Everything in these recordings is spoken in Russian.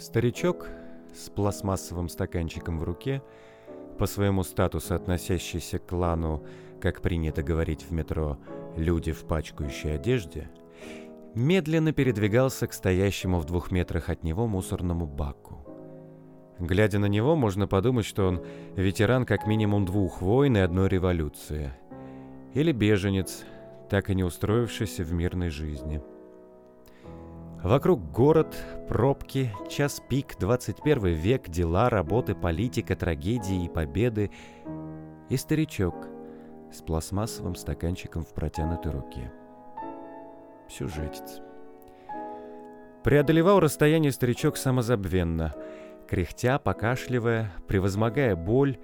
Старичок с пластмассовым стаканчиком в руке, по своему статусу относящийся к клану, как принято говорить в метро, люди в пачкающей одежде, медленно передвигался к стоящему в двух метрах от него мусорному баку. Глядя на него, можно подумать, что он ветеран как минимум двух войн и одной революции. Или беженец, так и не устроившийся в мирной жизни – Вокруг город, пробки, час пик, 21 век, дела, работы, политика, трагедии и победы. И старичок с пластмассовым стаканчиком в протянутой руке. Сюжетец. Преодолевал расстояние старичок самозабвенно, кряхтя, покашливая, превозмогая боль,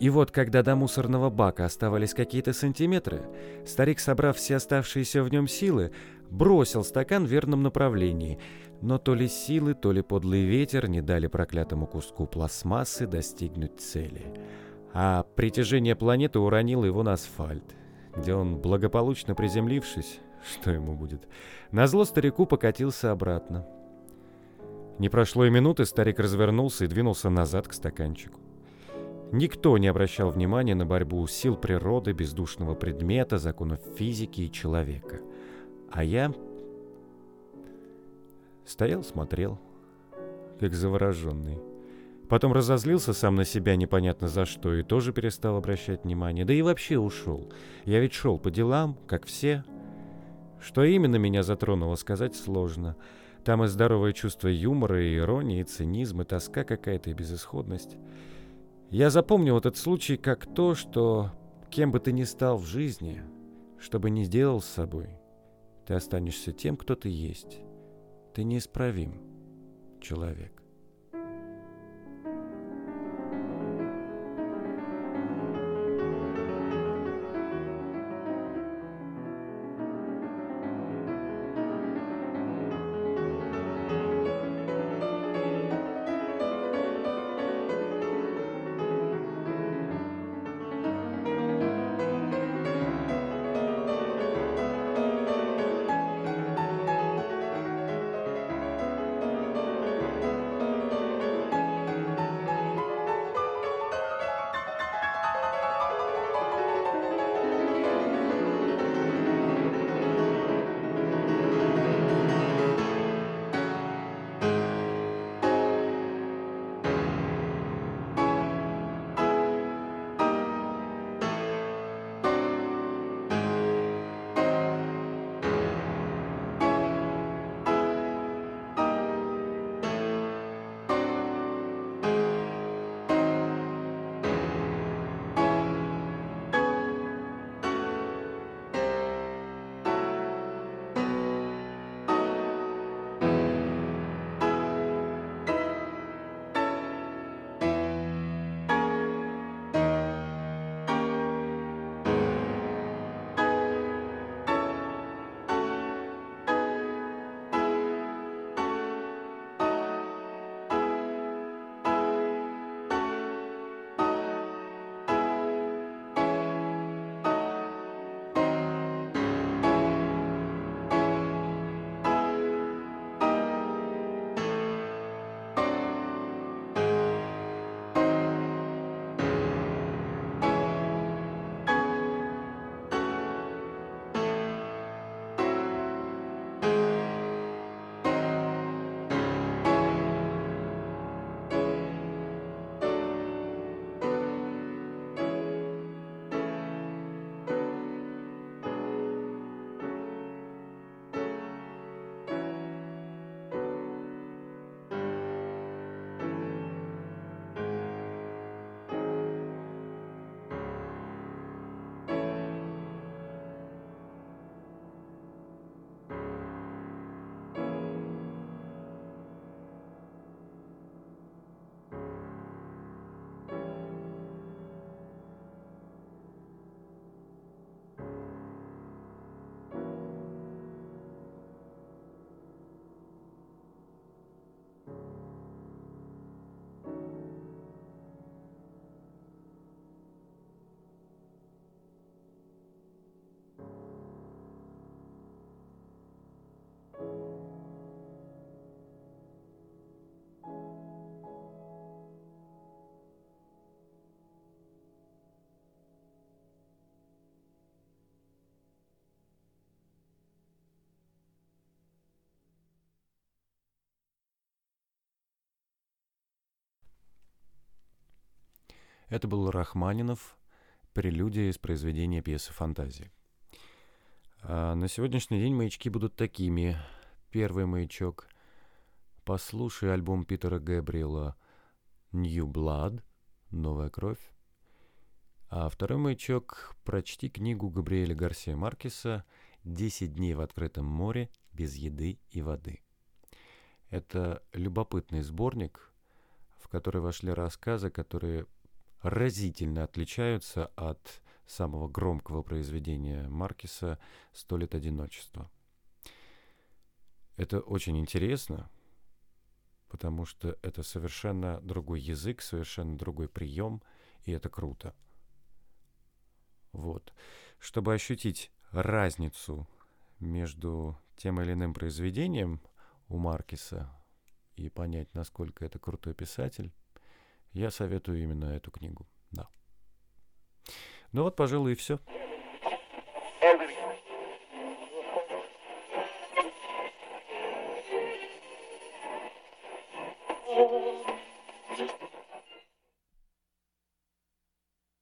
и вот, когда до мусорного бака оставались какие-то сантиметры, старик, собрав все оставшиеся в нем силы, бросил стакан в верном направлении, но то ли силы, то ли подлый ветер не дали проклятому куску пластмассы достигнуть цели. А притяжение планеты уронило его на асфальт, где он, благополучно приземлившись, что ему будет, назло старику покатился обратно. Не прошло и минуты, старик развернулся и двинулся назад к стаканчику. Никто не обращал внимания на борьбу сил природы, бездушного предмета, законов физики и человека. А я стоял, смотрел, как завороженный. Потом разозлился сам на себя непонятно за что и тоже перестал обращать внимание. Да и вообще ушел. Я ведь шел по делам, как все. Что именно меня затронуло, сказать сложно. Там и здоровое чувство юмора, и иронии, и цинизм, и тоска какая-то, и безысходность. Я запомнил этот случай как то, что кем бы ты ни стал в жизни, что бы ни сделал с собой, ты останешься тем, кто ты есть. Ты неисправим человек. Это был Рахманинов, прелюдия из произведения пьесы «Фантазии». А на сегодняшний день маячки будут такими. Первый маячок – послушай альбом Питера Гэбриэла «New Blood» – «Новая кровь». А второй маячок – прочти книгу Габриэля Гарсия Маркеса «Десять дней в открытом море без еды и воды». Это любопытный сборник, в который вошли рассказы, которые разительно отличаются от самого громкого произведения Маркиса «Сто лет одиночества». Это очень интересно, потому что это совершенно другой язык, совершенно другой прием, и это круто. Вот. Чтобы ощутить разницу между тем или иным произведением у Маркиса и понять, насколько это крутой писатель, я советую именно эту книгу. Да. Ну вот, пожалуй, и все.